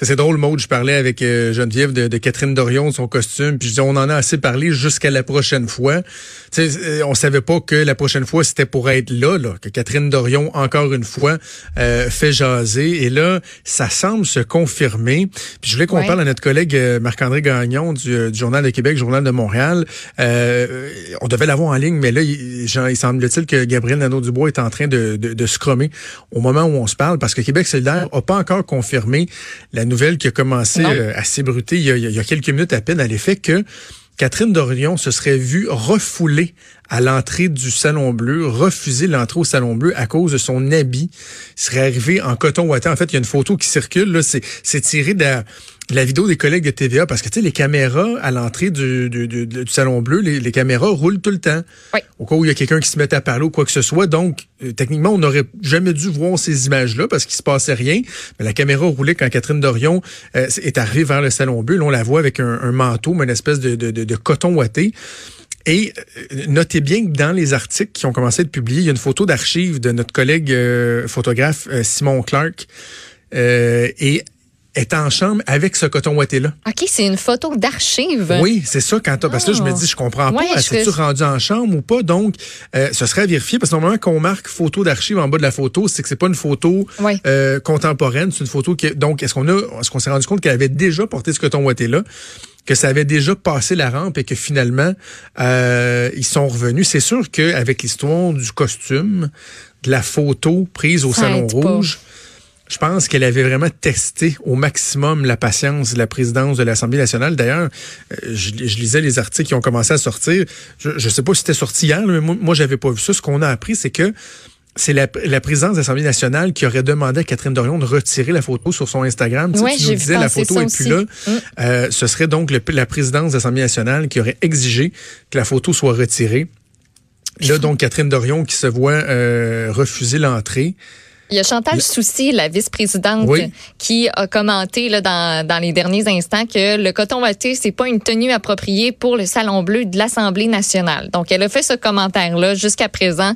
C'est drôle, Maud, je parlais avec euh, Geneviève de, de, Catherine Dorion, son costume, puis je dis, on en a assez parlé jusqu'à la prochaine fois. sais, euh, on savait pas que la prochaine fois, c'était pour être là, là, que Catherine Dorion, encore une fois, euh, fait jaser. Et là, ça semble se confirmer. Puis je voulais qu'on parle à notre collègue euh, Marc-André Gagnon du, du, Journal de Québec, Journal de Montréal. on devait l'avoir en ligne, mais là, il, il semble-t-il que Gabriel Nadeau-Dubois est en train de, de, de scrummer au moment où on se parle, parce que Québec solidaire n'a pas encore confirmé la nouvelle qui a commencé euh, à s'ébruter il, il, y a quelques minutes à peine à l'effet que Catherine Dorion se serait vue refoulée à l'entrée du Salon Bleu, refuser l'entrée au Salon Bleu à cause de son habit. Il serait arrivé en coton ouaté. En fait, il y a une photo qui circule. Là, c'est, c'est tiré de la, vidéo des collègues de TVA parce que tu sais, les caméras à l'entrée du, du, du, du Salon Bleu, les, les, caméras roulent tout le temps. Oui. Au cas où il y a quelqu'un qui se met à parler ou quoi que ce soit. Donc, euh, techniquement, on n'aurait jamais dû voir ces images-là parce qu'il se passait rien. Mais la caméra roulait quand Catherine Dorion euh, est arrivée vers le Salon Bleu. Là, on la voit avec un, un manteau, mais une espèce de, de, de, de coton ouaté. Et euh, notez bien que dans les articles qui ont commencé à être publiés, il y a une photo d'archive de notre collègue euh, photographe euh, Simon Clark. et est en chambre avec ce coton ouaté-là. OK, c'est une photo d'archive. Oui, c'est ça. Quand parce que là, je me dis, je comprends pas. Ouais, Est-ce tu rendu en chambre ou pas? Donc, euh, ce serait à vérifier. Parce que normalement, quand on marque photo d'archive en bas de la photo, c'est que c'est pas une photo ouais. euh, contemporaine. C'est une photo qui... Donc, est-ce qu'on a, est-ce qu'on s'est rendu compte qu'elle avait déjà porté ce coton ouaté-là? que ça avait déjà passé la rampe et que finalement, euh, ils sont revenus? C'est sûr qu'avec l'histoire du costume, de la photo prise au Ça Salon Rouge, pas. Je pense qu'elle avait vraiment testé au maximum la patience de la présidence de l'Assemblée nationale. D'ailleurs, euh, je, je lisais les articles qui ont commencé à sortir. Je ne sais pas si c'était sorti hier, mais moi, moi j'avais pas vu ça. Ce qu'on a appris, c'est que c'est la, la, présidence de l'Assemblée nationale qui aurait demandé à Catherine Dorion de retirer la photo sur son Instagram. Ouais, tu, sais, tu nous disais la photo est plus là. Mm. Euh, ce serait donc le, la présidence de l'Assemblée nationale qui aurait exigé que la photo soit retirée. Là, donc, Catherine Dorion qui se voit euh, refuser l'entrée. Il y a Chantal. Soucy, la vice-présidente, oui. qui a commenté là, dans, dans les derniers instants que le coton ouaté, c'est pas une tenue appropriée pour le Salon bleu de l'Assemblée nationale. Donc, elle a fait ce commentaire-là jusqu'à présent.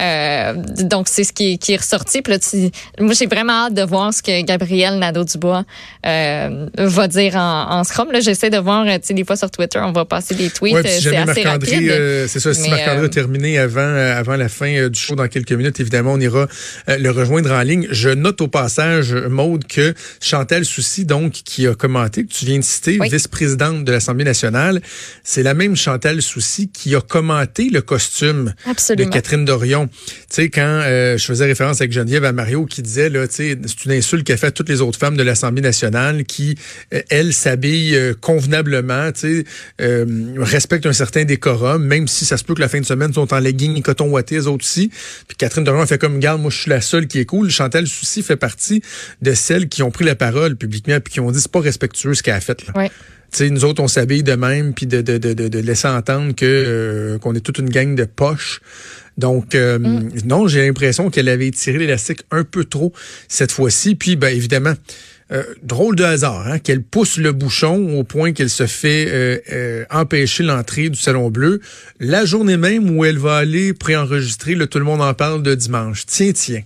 Euh, donc, c'est ce qui, qui est ressorti. Puis là, tu, moi, j'ai vraiment hâte de voir ce que Gabriel Nadeau-Dubois euh, va dire en, en Scrum. Là, j'essaie de voir, tu sais, des fois sur Twitter, on va passer des tweets. Ouais, si c'est assez rapide. Euh, c'est ça, si Marc-André a terminé avant, avant la fin du show dans quelques minutes, évidemment, on ira le rejoindre en ligne. Je note au passage, Maude, que Chantal Soucy, donc, qui a commenté, que tu viens de citer, oui. vice-présidente de l'Assemblée nationale, c'est la même Chantal Soucy qui a commenté le costume Absolument. de Catherine Dorion. Tu sais, quand euh, je faisais référence avec Geneviève à Mario qui disait, là, tu sais, c'est une insulte qu'a fait toutes les autres femmes de l'Assemblée nationale qui, euh, elles, s'habillent euh, convenablement, tu sais, respectent un certain décorum, même si ça se peut que la fin de semaine sont en legging et coton ouaté, autres aussi. Puis Catherine Dorion a fait comme, garde, moi, je suis la seule qui est cool. Chantal Soucy fait partie de celles qui ont pris la parole publiquement puis qui ont dit c'est pas respectueux ce qu'elle a fait. Là. Ouais. T'sais, nous autres, on s'habille de même, puis de, de, de, de, laisser entendre que euh, qu'on est toute une gang de poches. Donc, euh, mm. non, j'ai l'impression qu'elle avait tiré l'élastique un peu trop cette fois-ci. Puis, ben évidemment, euh, drôle de hasard, hein, qu'elle pousse le bouchon au point qu'elle se fait empêcher l'entrée du Salon Bleu la journée même où elle va aller préenregistrer le Tout le monde en parle de dimanche. Tiens, tiens.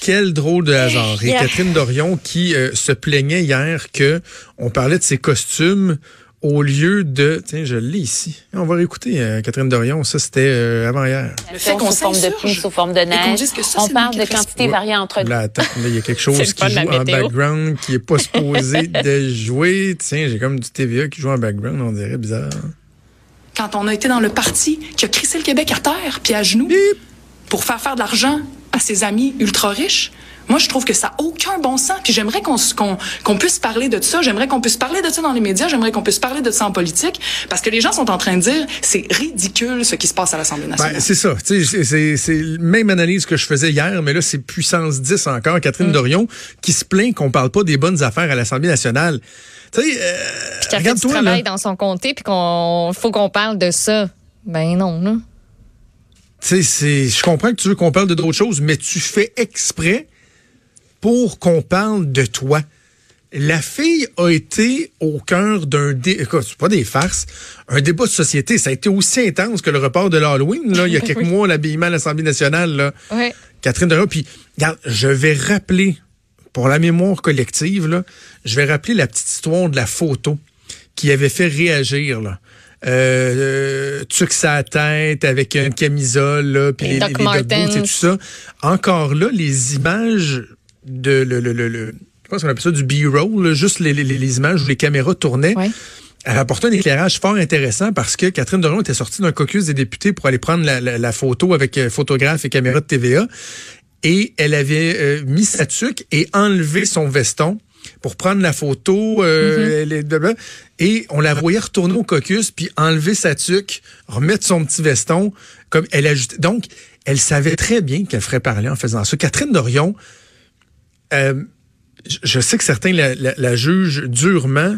Quel drôle de hasard. Et Yeah. Catherine Dorion qui euh, se plaignait hier que on parlait de ses costumes au lieu de... Tiens, je l'ai ici. On va réécouter euh, Catherine Dorion. Ça, c'était euh, avant-hier. Le fait qu'on sous forme de pluie, sous forme de neige. Ça, on parle de quantité variée entre Là, attends, il y a quelque chose qui joue en background qui est pas supposé de jouer. Tiens, j'ai comme du TVA qui joue en background, on dirait bizarre. Quand on a été dans le parti qui a crissé le Québec à terre, puis à genoux, pour faire faire de l'argent à ses amis ultra riches, moi, je trouve que ça n'a aucun bon sens. Puis j'aimerais qu'on qu'on qu'on puisse parler de ça. J'aimerais qu'on puisse parler de ça dans les médias. J'aimerais qu'on puisse parler de ça en politique. Parce que les gens sont en train de dire c'est ridicule ce qui se passe à l'Assemblée nationale. Ben, c'est ça. Tu sais, c'est- C'est la même analyse que je faisais hier, mais là, c'est puissance 10 encore. Catherine Mm. Dorion qui se plaint qu'on parle pas des bonnes affaires à l'Assemblée nationale. Tu sais, euh, regarde-toi, là. travail dans son comté, puis qu'on faut qu'on parle de ça. Ben non, là. Tu sais, c'est- je comprends que tu veux qu'on parle de d'autres choses, mais tu fais exprès pour qu'on parle de toi. La fille a été au cœur d'un dé... pas des farces, un débat de société. Ça a été aussi intense que le report de l'Halloween, là, il y a quelques Oui. mois, l'habillement à l'Assemblée nationale, là. Catherine Dorion. Puis, regarde, je vais rappeler pour la mémoire collective, là, je vais rappeler la petite histoire de la photo qui avait fait réagir. Là. Euh, tuque sa tête avec une camisole, là, puis les, les, les tout ça. Encore là, les images de le, le, le, le je pense qu'on appelle ça du B-roll, juste les, les, les images où les caméras tournaient. Ouais. Elle apportait un éclairage fort intéressant parce que Catherine Dorion était sortie d'un caucus des députés pour aller prendre la, la- la photo avec euh, photographe et caméra de TVA. Et elle avait euh, mis sa tuque et enlevé son veston pour prendre la photo. euh, blablabla. et on la voyait retourner au caucus puis enlever sa tuque, remettre son petit veston. comme elle ajoutait. Donc, elle savait très bien qu'elle ferait parler en faisant ça. Catherine Dorion, euh, je- je sais que certains la, la- la jugent durement,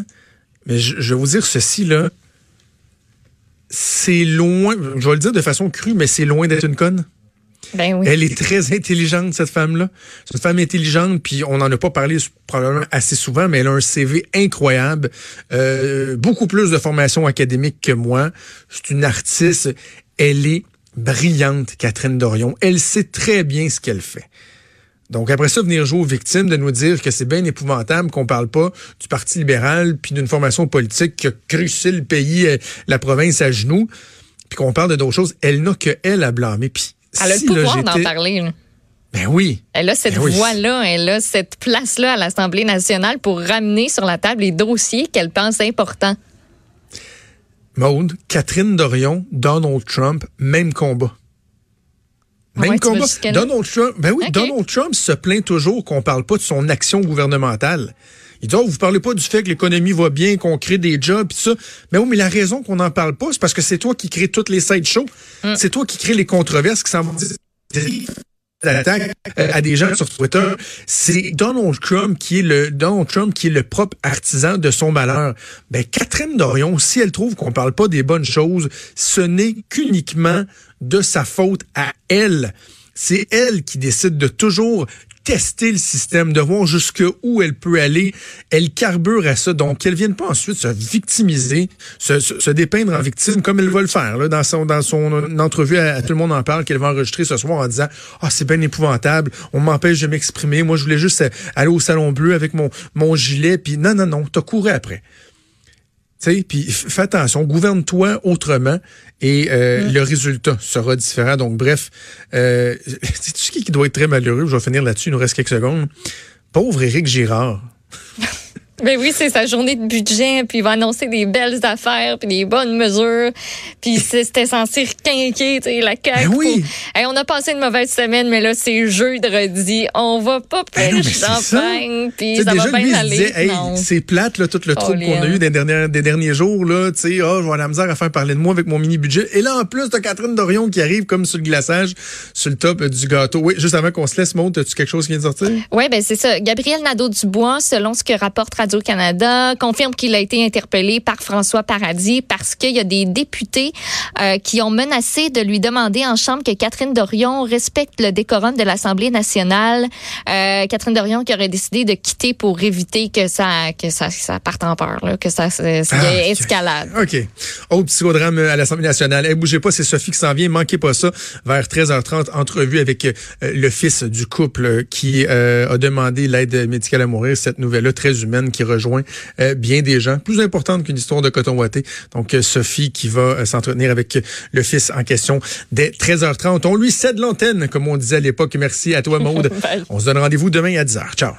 mais je, je vais vous dire ceci, là. C'est loin, je vais le dire de façon crue, mais c'est loin d'être une conne. Ben oui. Elle est très intelligente, cette femme-là. C'est une femme intelligente, puis on n'en a pas parlé probablement assez souvent, mais elle a un CV incroyable. Euh, beaucoup plus de formation académique que moi. C'est une artiste. Elle est brillante, Catherine Dorion. Elle sait très bien ce qu'elle fait. Donc après ça, venir jouer aux victimes, de nous dire que c'est bien épouvantable qu'on parle pas du Parti libéral puis d'une formation politique qui a crucé le pays, euh, la province à genoux, puis qu'on parle de d'autres choses. Elle n'a que elle à blâmer. Puis Elle a si, le pouvoir d'en parler. là. Ben oui. Elle a cette Ben oui. voix-là, elle a cette place-là à l'Assemblée nationale pour ramener sur la table les dossiers qu'elle pense importants. Maude, Catherine Dorion, Donald Trump, même combat. Ah Même ouais, combat. Donald Trump, ben oui. Donald Trump se plaint toujours qu'on parle pas de son action gouvernementale. Il dit, oh, vous parlez pas du fait que l'économie va bien, qu'on crée des jobs, pis ça. Mais oui, mais la raison qu'on n'en parle pas, c'est parce que c'est toi qui crée toutes les sideshows. Mm. C'est toi qui crée les controverses qui s'en vont d'attaque euh, à des gens sur Twitter. C'est Donald Trump qui est le Donald Trump qui est le propre artisan de son malheur. Ben Catherine Dorion, si elle trouve qu'on parle pas des bonnes choses, ce n'est qu'uniquement de sa faute à elle. C'est elle qui décide de toujours tester le système, de voir jusqu'où elle peut aller. Elle carbure à ça, donc qu'elle vienne pas ensuite se victimiser, se, se, dépeindre en victime comme elle va le faire là, dans son dans son entrevue à, Tout le monde en parle qu'elle va enregistrer ce soir en disant ah c'est bien épouvantable, on m'empêche de m'exprimer, moi je voulais juste aller au salon bleu avec mon mon gilet, puis non non non, t'as couru après. Sais, puis fais attention, gouverne-toi autrement et euh, le résultat sera différent. Donc, bref, euh, sais-tu qui qui doit être très malheureux? Je vais finir là-dessus, il nous reste quelques secondes. Pauvre Éric Girard. Ben oui, c'est sa journée de budget, puis il va annoncer des belles affaires, puis des bonnes mesures, puis c'était censé requinquer, tu sais, la CAQ. Ben oui. pour- Hey, on a passé une mauvaise semaine, mais là, c'est jeudi. On va pas Ben faire non, le champagne, puis ça va déjà, lui, bien aller. disait, hey, c'est plate, là, tout le trouble qu'on a eu des derniers, des derniers jours, là, tu sais, oh, je vais avoir la misère à faire parler de moi avec mon mini-budget. Et là, en plus, t'as Catherine Dorion qui arrive comme sur le glaçage, sur le top euh, du gâteau. Oui, juste avant qu'on se laisse, Maud, as-tu quelque chose qui vient de sortir? Oui, ben c'est ça. Gabriel Nadeau-Dubois, selon ce que rapporte Radio-Canada, confirme qu'il a été interpellé par François Paradis parce qu'il y a des députés euh, qui ont menacé de lui demander en chambre que Catherine Dorion respecte le décorum de l'Assemblée nationale. Euh, Catherine Dorion qui aurait décidé de quitter pour éviter que ça que ça, ça parte en peur, là, que ça, Ah, escalade. OK. Autre psychodrame à l'Assemblée nationale. Hey, bougez pas, c'est Sophie qui s'en vient. Manquez pas ça. Vers 13h30, entrevue avec euh, le fils du couple euh, qui euh, a demandé l'aide médicale à mourir. Cette nouvelle-là très humaine qui rejoint euh, bien des gens. Plus importante qu'une histoire de coton ouaté. Donc, euh, Sophie qui va euh, s'entretenir avec le fils en question dès 13h30. On lui cède l'antenne, comme on disait à l'époque. Merci à toi, Maude. On se donne rendez-vous demain à 10h. Ciao.